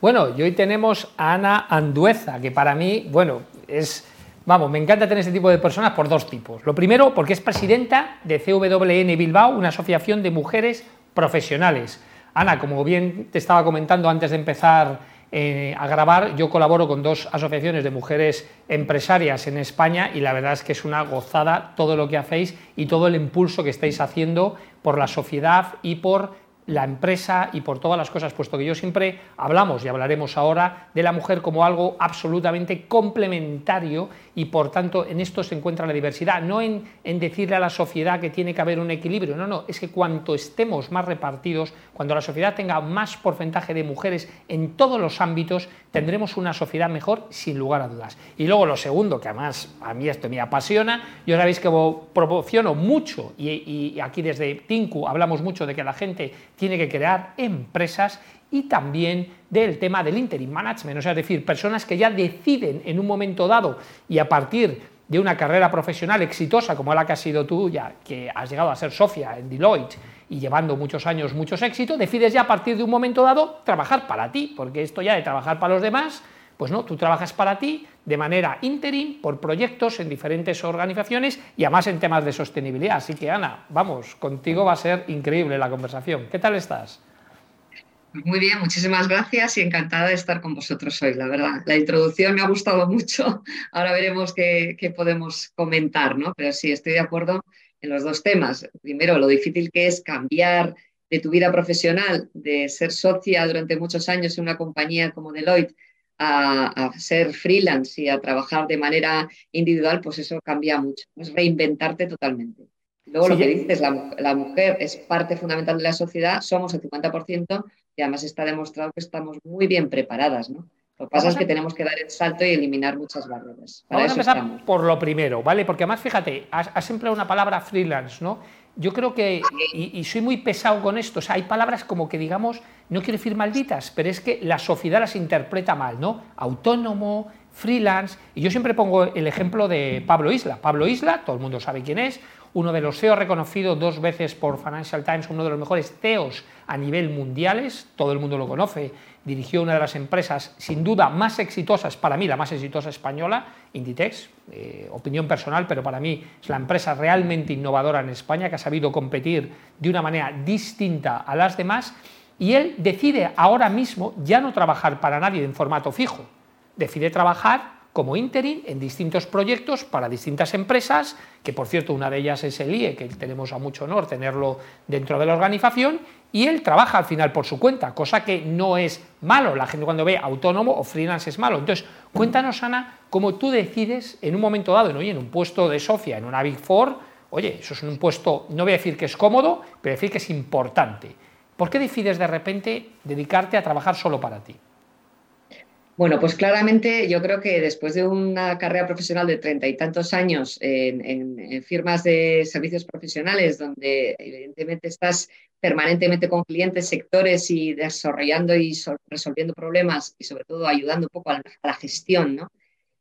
Bueno, y hoy tenemos a Ana Andueza, que para mí, bueno, es, vamos, me encanta tener este tipo de personas por dos tipos. Lo primero, porque es presidenta de CWN Bilbao, una asociación de mujeres profesionales. Ana, como bien te estaba comentando antes de empezar eh, a grabar, yo colaboro con dos asociaciones de mujeres empresarias en España y la verdad es que es una gozada todo lo que hacéis y todo el impulso que estáis haciendo por la sociedad y por la empresa y por todas las cosas, puesto que yo siempre hablamos y hablaremos ahora de la mujer como algo absolutamente complementario y por tanto en esto se encuentra la diversidad, no en, en, decirle a la sociedad que tiene que haber un equilibrio, no, no, es que cuanto estemos más repartidos, cuando la sociedad tenga más porcentaje de mujeres en todos los ámbitos, tendremos una sociedad mejor sin lugar a dudas. Y luego lo segundo, que además a mí esto me apasiona, yo sabéis que proporciono mucho y, y aquí desde Tinku hablamos mucho de que la gente tiene que crear empresas y también del tema del interim management, o sea, es decir, personas que ya deciden en un momento dado y a partir de una carrera profesional exitosa como la que has sido tú, ya que has llegado a ser Sofía en Deloitte y llevando muchos años, muchos éxitos, decides ya a partir de un momento dado trabajar para ti, porque esto ya de trabajar para los demás, pues no, tú trabajas para ti de manera interim, por proyectos en diferentes organizaciones y además en temas de sostenibilidad. Así que Ana, vamos, contigo va a ser increíble la conversación. ¿Qué tal estás? Muy bien, muchísimas gracias y encantada de estar con vosotros hoy, la verdad. La introducción me ha gustado mucho, ahora veremos qué, podemos comentar, ¿no? Pero sí, estoy de acuerdo en los dos temas. Primero, lo difícil que es cambiar de tu vida profesional, de ser socia durante muchos años en una compañía como Deloitte, a, ser freelance y a trabajar de manera individual, pues eso cambia mucho. Es reinventarte totalmente. Luego lo que dices, la, la, mujer es parte fundamental de la sociedad, somos el 50%, y además está demostrado que estamos muy bien preparadas, ¿no? Lo que pasa es que tenemos que dar el salto y eliminar muchas barreras. Vamos a empezar por lo primero, ¿vale? Porque además, fíjate, has, empleado una palabra freelance, ¿no? Yo creo que, y, soy muy pesado con esto, o sea, hay palabras como que digamos, no quiero decir malditas, pero es que la sociedad las interpreta mal, ¿no? Autónomo, freelance, y yo siempre pongo el ejemplo de Pablo Isla. Pablo Isla, todo el mundo sabe quién es, uno de los CEOs reconocido dos veces por Financial Times, uno de los mejores CEOs a nivel mundiales, todo el mundo lo conoce, dirigió una de las empresas sin duda más exitosas, para mí la más exitosa española, Inditex, eh, opinión personal, pero para mí es la empresa realmente innovadora en España que ha sabido competir de una manera distinta a las demás. Y él decide ahora mismo ya no trabajar para nadie en formato fijo, decide trabajar como interim en distintos proyectos para distintas empresas, que por cierto una de ellas es el IE, que tenemos a mucho honor tenerlo dentro de la organización, y él trabaja al final por su cuenta, cosa que no es malo. La gente cuando ve autónomo o freelance es malo. Entonces, cuéntanos, Ana, cómo tú decides en un momento dado, en, en un puesto de Sofía, en una Big Four, oye, eso es un puesto, no voy a decir que es cómodo, pero decir que es importante. ¿Por qué decides de repente dedicarte a trabajar solo para ti? Bueno, pues claramente yo creo que después de una carrera profesional de treinta y tantos años en, firmas de servicios profesionales, donde evidentemente estás permanentemente con clientes, sectores y desarrollando y resolviendo problemas y sobre todo ayudando un poco a la, gestión, ¿no?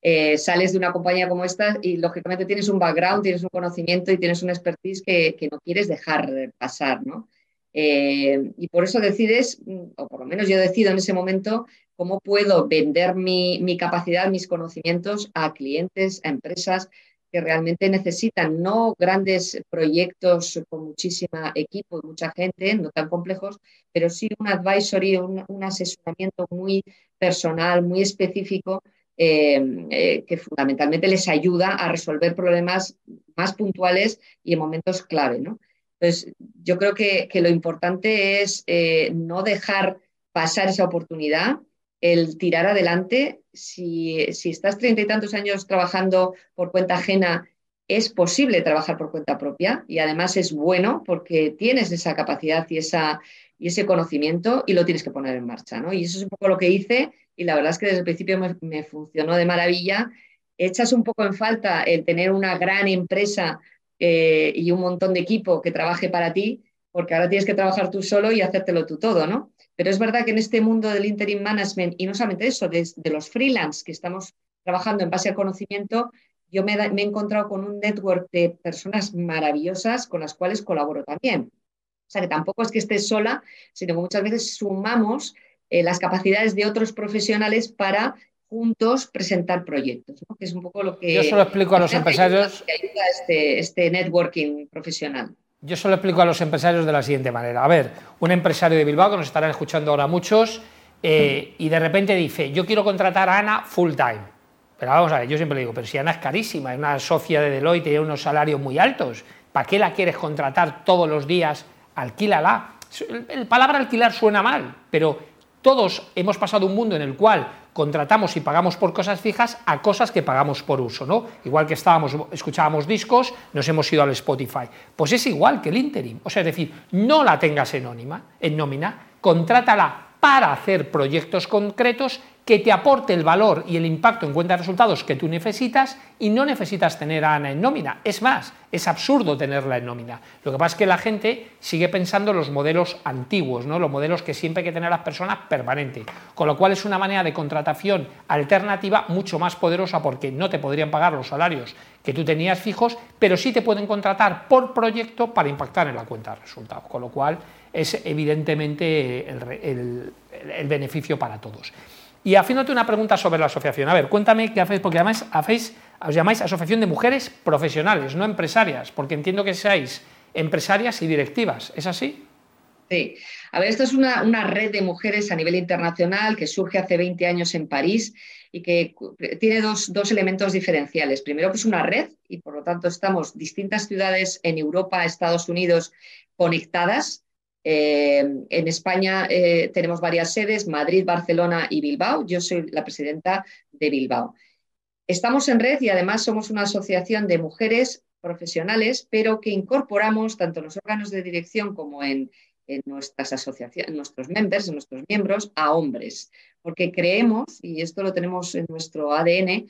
Eh, sales de una compañía como esta y lógicamente tienes un background, tienes un conocimiento y tienes una expertise que, que no quieres dejar pasar, ¿no? Eh, y por eso decides, o por lo menos yo decido en ese momento, cómo puedo vender mi, capacidad, mis conocimientos a clientes, a empresas que realmente necesitan no grandes proyectos con muchísima equipo, mucha gente, no tan complejos, pero sí un advisory, un, asesoramiento muy personal, muy específico, eh, eh, que fundamentalmente les ayuda a resolver problemas más puntuales y en momentos clave. ¿no? Entonces, yo creo que, lo importante es eh, no dejar pasar esa oportunidad, el tirar adelante. Si, estás treinta y tantos años trabajando por cuenta ajena, es posible trabajar por cuenta propia y además es bueno porque tienes esa capacidad y, esa, y ese conocimiento y lo tienes que poner en marcha. ¿no? Y eso es un poco lo que hice y la verdad es que desde el principio me, me funcionó de maravilla. Echas un poco en falta el tener una gran empresa eh, y un montón de equipo que trabaje para ti, porque ahora tienes que trabajar tú solo y hacértelo tú todo, ¿no? Pero es verdad que en este mundo del interim management, y no solamente eso, de, los freelance que estamos trabajando en base al conocimiento, yo me, he encontrado con un network de personas maravillosas con las cuales colaboro también. O sea, que tampoco es que estés sola, sino que muchas veces sumamos eh, las capacidades de otros profesionales para juntos presentar proyectos, que es un poco lo que... Yo solo explico a los empresarios... Que ayuda este, este networking profesional. Yo solo explico a los empresarios de la siguiente manera. A ver, un empresario de Bilbao, que nos estarán escuchando ahora muchos, eh, y de repente dice, yo quiero contratar a Ana full time. Pero vamos a ver, yo siempre le digo, pero si Ana es carísima, es una socia de Deloitte, tiene unos salarios muy altos, ¿para qué la quieres contratar todos los días? Alquílala. El palabra alquilar suena mal, pero todos hemos pasado un mundo en el cual contratamos y pagamos por cosas fijas a cosas que pagamos por uso, ¿no? Igual que estábamos, escuchábamos discos, nos hemos ido al Spotify. Pues es igual que el interim. O sea, es decir, no la tengas en, nómina, contrátala para hacer proyectos concretos que te aporte el valor y el impacto en cuenta de resultados que tú necesitas y no necesitas tener a Ana en nómina. Es más, es absurdo tenerla en nómina. Lo que pasa es que la gente sigue pensando en los modelos antiguos, ¿no? los modelos que siempre hay que tener a las personas permanente, con lo cual es una manera de contratación alternativa mucho más poderosa porque no te podrían pagar los salarios que tú tenías fijos, pero sí te pueden contratar por proyecto para impactar en la cuenta de resultados, con lo cual es evidentemente el beneficio para todos. Y haciéndote una pregunta sobre la asociación. A ver, cuéntame qué hacéis, porque además hacéis, os llamáis Asociación de Mujeres Profesionales, no empresarias, porque entiendo que seáis empresarias y directivas. ¿Es así? Sí. A ver, esto es una, red de mujeres a nivel internacional que surge hace 20 años en París y que tiene dos, dos, elementos diferenciales. Primero, que es una red y por lo tanto estamos distintas ciudades en Europa, Estados Unidos conectadas eh, en España eh, tenemos varias sedes, Madrid, Barcelona y Bilbao. Yo soy la presidenta de Bilbao. Estamos en red y además somos una asociación de mujeres profesionales, pero que incorporamos tanto en los órganos de dirección como en, nuestras asociaciones, nuestros members, en nuestros miembros, a hombres. Porque creemos, y esto lo tenemos en nuestro ADN,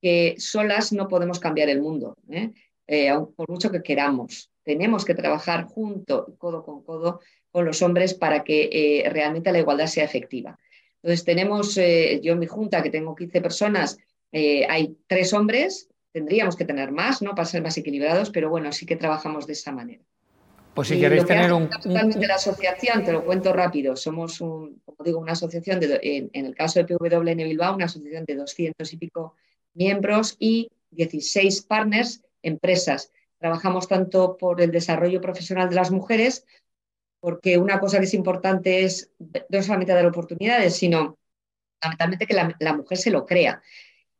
que solas no podemos cambiar el mundo, ¿eh? por mucho que queramos. Tenemos que trabajar junto, codo con codo, con los hombres para que eh, realmente la igualdad sea efectiva. Entonces, tenemos, eh, yo en mi junta, que tengo 15 personas, eh, hay tres hombres, tendríamos que tener más, ¿no? Para ser más equilibrados, pero bueno, sí que trabajamos de esa manera. Pues si queréis tener un, de la asociación, te lo cuento rápido, somos, un, como digo, una asociación, de, en, en, el caso de PWN Bilbao, una asociación de 200 y pico miembros y 16 partners, empresas. Trabajamos tanto por el desarrollo profesional de las mujeres porque una cosa que es importante es no solamente dar oportunidades, sino fundamentalmente que la, mujer se lo crea.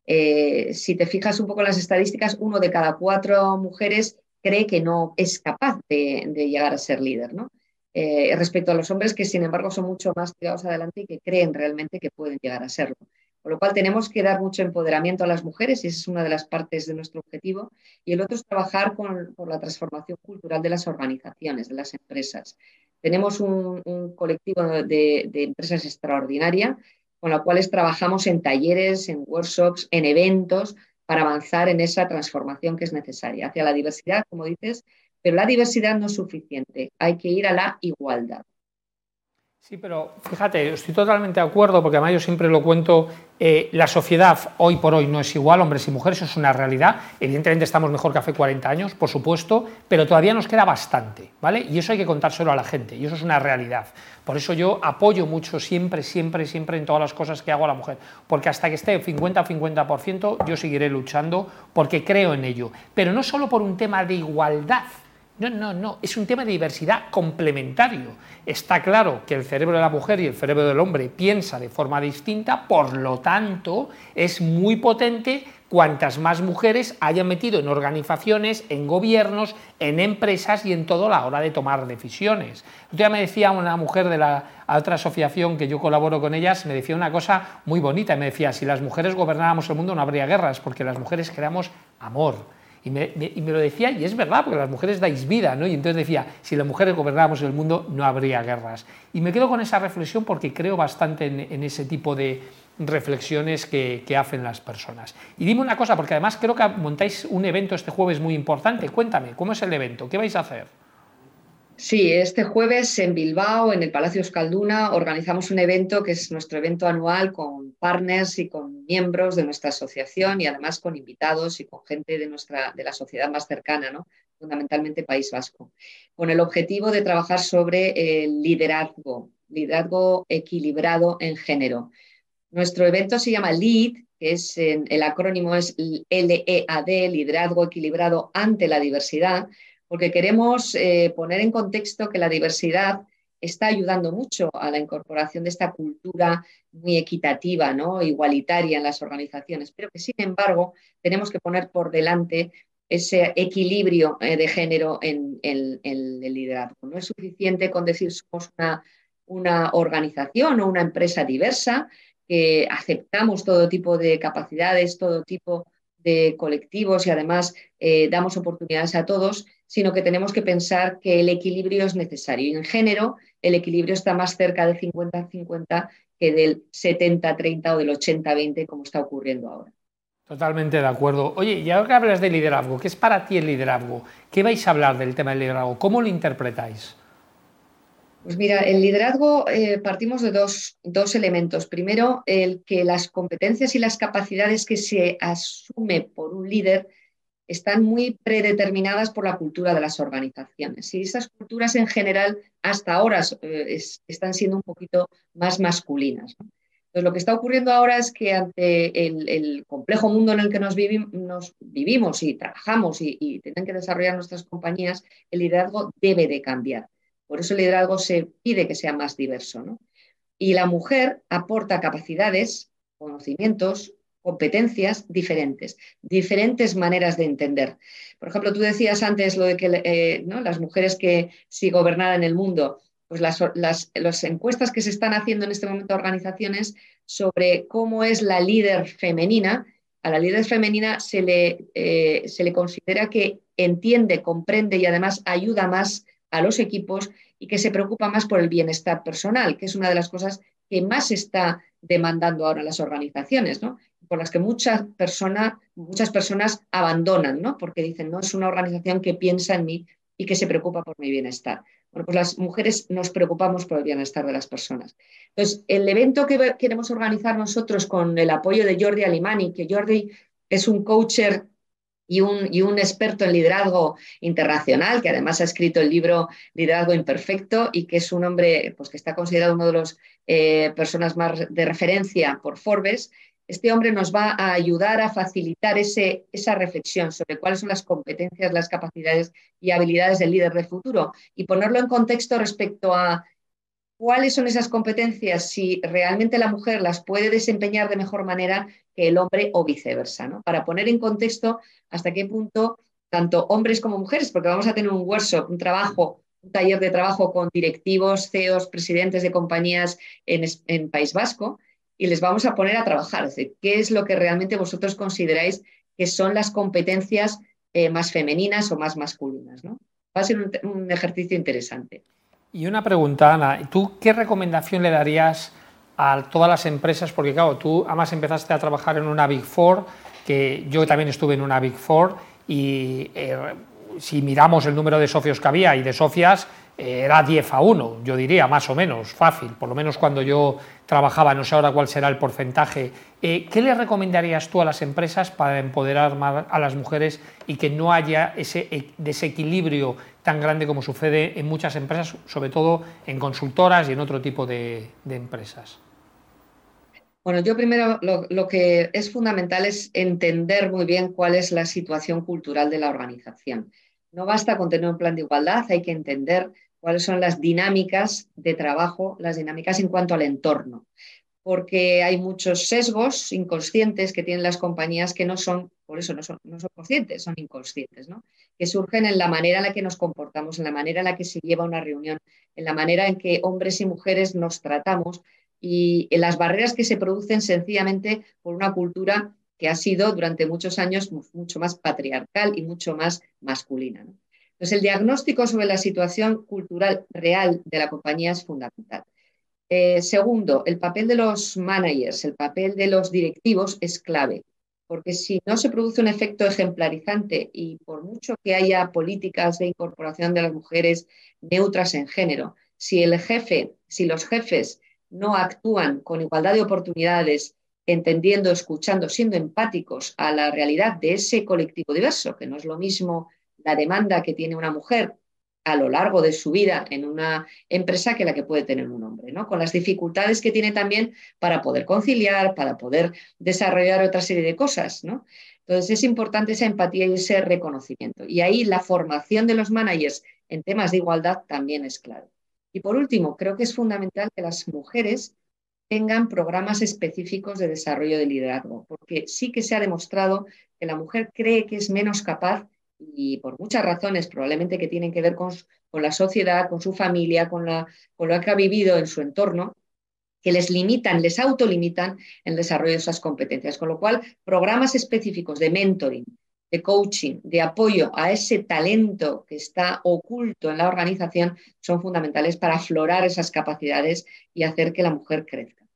Eh, si te fijas un poco en las estadísticas, uno de cada cuatro mujeres cree que no es capaz de, llegar a ser líder, ¿no? Eh, respecto a los hombres que, sin embargo, son mucho más tirados adelante y que creen realmente que pueden llegar a serlo. Con lo cual, tenemos que dar mucho empoderamiento a las mujeres y esa es una de las partes de nuestro objetivo. Y el otro es trabajar por la transformación cultural de las organizaciones, de las empresas. Tenemos un, colectivo de, empresas extraordinaria con la cuales trabajamos en talleres, en workshops, en eventos para avanzar en esa transformación que es necesaria hacia la diversidad, como dices, pero la diversidad no es suficiente, hay que ir a la igualdad. Sí, pero fíjate, estoy totalmente de acuerdo, porque además yo siempre lo cuento, eh, la sociedad hoy por hoy no es igual, hombres y mujeres, eso es una realidad. Evidentemente estamos mejor que hace 40 años, por supuesto, pero todavía nos queda bastante, ¿vale? Y eso hay que contárselo a la gente, y eso es una realidad. Por eso yo apoyo mucho siempre, siempre, siempre en todas las cosas que hago a la mujer, porque hasta que esté 50-50% yo seguiré luchando porque creo en ello, pero no solo por un tema de igualdad, no, no, no, es un tema de diversidad complementario. Está claro que el cerebro de la mujer y el cerebro del hombre piensa de forma distinta, por lo tanto, es muy potente cuantas más mujeres hayan metido en organizaciones, en gobiernos, en empresas y en todo la hora de tomar decisiones. Ya me decía una mujer de la otra asociación que yo colaboro con ellas, me decía una cosa muy bonita, me decía, si las mujeres gobernáramos el mundo no habría guerras, porque las mujeres creamos amor y me, lo decía, y es verdad, porque las mujeres dais vida, ¿no? Y entonces decía, si las mujeres gobernáramos el mundo, no habría guerras. Y me quedo con esa reflexión porque creo bastante en, ese tipo de reflexiones que, que, hacen las personas. Y dime una cosa, porque además creo que montáis un evento este jueves muy importante. Cuéntame, ¿cómo es el evento? ¿Qué vais a hacer? Sí, este jueves en Bilbao, en el Palacio Euskalduna, organizamos un evento que es nuestro evento anual con partners y con miembros de nuestra asociación y además con invitados y con gente de, nuestra, de la sociedad más cercana, ¿no? fundamentalmente País Vasco, con el objetivo de trabajar sobre el liderazgo liderazgo equilibrado en género. Nuestro evento se llama LEAD, que es el acrónimo es LEAD, liderazgo equilibrado ante la diversidad, porque queremos eh, poner en contexto que la diversidad está ayudando mucho a la incorporación de esta cultura muy equitativa, ¿no? igualitaria en las organizaciones, pero que sin embargo tenemos que poner por delante ese equilibrio eh, de género en, el liderazgo. No es suficiente con decir somos una, una organización o una empresa diversa, que aceptamos todo tipo de capacidades, todo tipo de colectivos y además eh, damos oportunidades a todos, sino que tenemos que pensar que el equilibrio es necesario. Y en género, el equilibrio está más cerca del 50-50 que del 70-30 o del 80-20, como está ocurriendo ahora. Totalmente de acuerdo. Oye, y ahora que hablas de liderazgo, ¿qué es para ti el liderazgo? ¿Qué vais a hablar del tema del liderazgo? ¿Cómo lo interpretáis? Pues mira, el liderazgo eh, partimos de dos, elementos. Primero, el que las competencias y las capacidades que se asume por un líder están muy predeterminadas por la cultura de las organizaciones. Y esas culturas en general hasta ahora eh, están siendo un poquito más masculinas. Entonces, lo que está ocurriendo ahora es que ante el, complejo mundo en el que nos, vivimos y trabajamos y, y tienen que desarrollar nuestras compañías, el liderazgo debe de cambiar. Por eso el liderazgo se pide que sea más diverso. Y la mujer aporta capacidades, conocimientos, competencias diferentes, diferentes maneras de entender. Por ejemplo, tú decías antes lo de que eh, las mujeres que si gobernaran el mundo, pues las, encuestas que se están haciendo en este momento organizaciones sobre cómo es la líder femenina, a la líder femenina se le, eh, se le considera que entiende, comprende y además ayuda más a los equipos y que se preocupa más por el bienestar personal, que es una de las cosas que más está demandando ahora las organizaciones, ¿no? por las que muchas, personas muchas personas abandonan, ¿no? porque dicen, no, es una organización que piensa en mí y que se preocupa por mi bienestar. Bueno, pues las mujeres nos preocupamos por el bienestar de las personas. Entonces, el evento que queremos organizar nosotros con el apoyo de Jordi Alimani, que Jordi es un coacher y un, experto en liderazgo internacional, que además ha escrito el libro Liderazgo Imperfecto y que es un hombre pues, que está considerado uno de las eh, personas más de referencia por Forbes. Este hombre nos va a ayudar a facilitar ese, esa reflexión sobre cuáles son las competencias, las capacidades y habilidades del líder de futuro y ponerlo en contexto respecto a cuáles son esas competencias, si realmente la mujer las puede desempeñar de mejor manera que el hombre o viceversa, ¿no? Para poner en contexto hasta qué punto tanto hombres como mujeres, porque vamos a tener un workshop, un trabajo, un taller de trabajo con directivos, CEOs, presidentes de compañías en, País Vasco, y les vamos a poner a trabajar. qué es lo que realmente vosotros consideráis que son las competencias eh, más femeninas o más masculinas, ¿no? Va a ser un ejercicio interesante. Y una pregunta, Ana, ¿tú qué recomendación le darías a todas las empresas? Porque claro, tú además empezaste a trabajar en una Big Four, que yo también estuve en una Big Four, y eh, si miramos el número de socios que había y de socias, era 10 a 1, yo diría, más o menos, fácil, por lo menos cuando yo trabajaba, no sé ahora cuál será el porcentaje. Eh, ¿Qué le recomendarías tú a las empresas para empoderar más a las mujeres y que no haya ese desequilibrio tan grande como sucede en muchas empresas, sobre todo en consultoras y en otro tipo de, empresas? Bueno, yo primero lo, que es fundamental es entender muy bien cuál es la situación cultural de la organización. No basta con tener un plan de igualdad, hay que entender cuáles son las dinámicas de trabajo, las dinámicas en cuanto al entorno porque hay muchos sesgos inconscientes que tienen las compañías que no son, por eso no son, no conscientes, son inconscientes, ¿no? que surgen en la manera en la que nos comportamos, en la manera en la que se lleva una reunión, en la manera en que hombres y mujeres nos tratamos y en las barreras que se producen sencillamente por una cultura que ha sido durante muchos años mucho más patriarcal y mucho más masculina. Entonces, el diagnóstico sobre la situación cultural real de la compañía es fundamental. Eh, segundo, el papel de los managers, el papel de los directivos es clave, porque si no se produce un efecto ejemplarizante y por mucho que haya políticas de incorporación de las mujeres neutras en género, si el jefe, si los jefes no actúan con igualdad de oportunidades, entendiendo, escuchando, siendo empáticos a la realidad de ese colectivo diverso, que no es lo mismo la demanda que tiene una mujer a lo largo de su vida en una empresa que la que puede tener un hombre, ¿no? Con las dificultades que tiene también para poder conciliar, para poder desarrollar otra serie de cosas, ¿no? Entonces es importante esa empatía y ese reconocimiento. Y ahí la formación de los managers en temas de igualdad también es clave. Y por último, creo que es fundamental que las mujeres tengan programas específicos de desarrollo de liderazgo, porque sí que se ha demostrado que la mujer cree que es menos capaz y por muchas razones, probablemente que tienen que ver con, la sociedad, con su familia, con, la, con lo que ha vivido en su entorno, que les limitan, les autolimitan el desarrollo de esas competencias. Con lo cual, programas específicos de mentoring, de coaching, de apoyo a ese talento que está oculto en la organización son fundamentales para aflorar esas capacidades y hacer que la mujer crezca.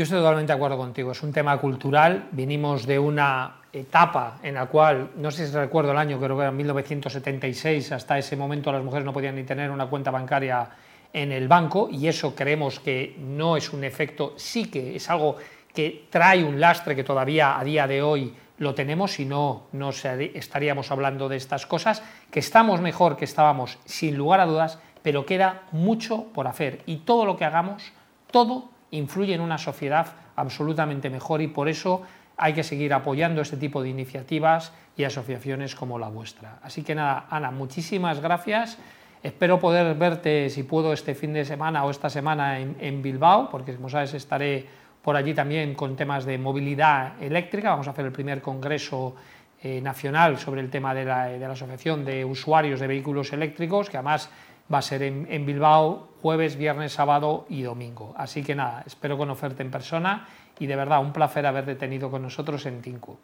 Yo estoy totalmente de acuerdo contigo. Es un tema cultural. Vinimos de una etapa en la cual, no sé si recuerdo el año, creo que era 1976, hasta ese momento las mujeres no podían ni tener una cuenta bancaria en el banco y eso creemos que no es un efecto, sí que es algo que trae un lastre que todavía a día de hoy lo tenemos, si no, no estaríamos hablando de estas cosas, que estamos mejor que estábamos sin lugar a dudas, pero queda mucho por hacer y todo lo que hagamos, todo influye en una sociedad absolutamente mejor y por eso hay que seguir apoyando este tipo de iniciativas y asociaciones como la vuestra. Así que nada, Ana, muchísimas gracias. Espero poder verte, si puedo, este fin de semana o esta semana en, Bilbao, porque como sabes estaré por allí también con temas de movilidad eléctrica. Vamos a hacer el primer congreso eh, nacional sobre el tema de la, Asociación de Usuarios de Vehículos Eléctricos, que además va a ser en, en, Bilbao jueves, viernes, sábado y domingo. Así que nada, espero conocerte en persona y de verdad un placer haberte tenido con nosotros en Tinku.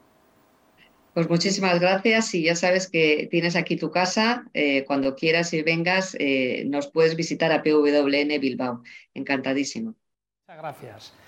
Pues muchísimas gracias y ya sabes que tienes aquí tu casa. Eh, cuando quieras y vengas, eh, nos puedes visitar a PWN Bilbao. Encantadísimo. Muchas gracias.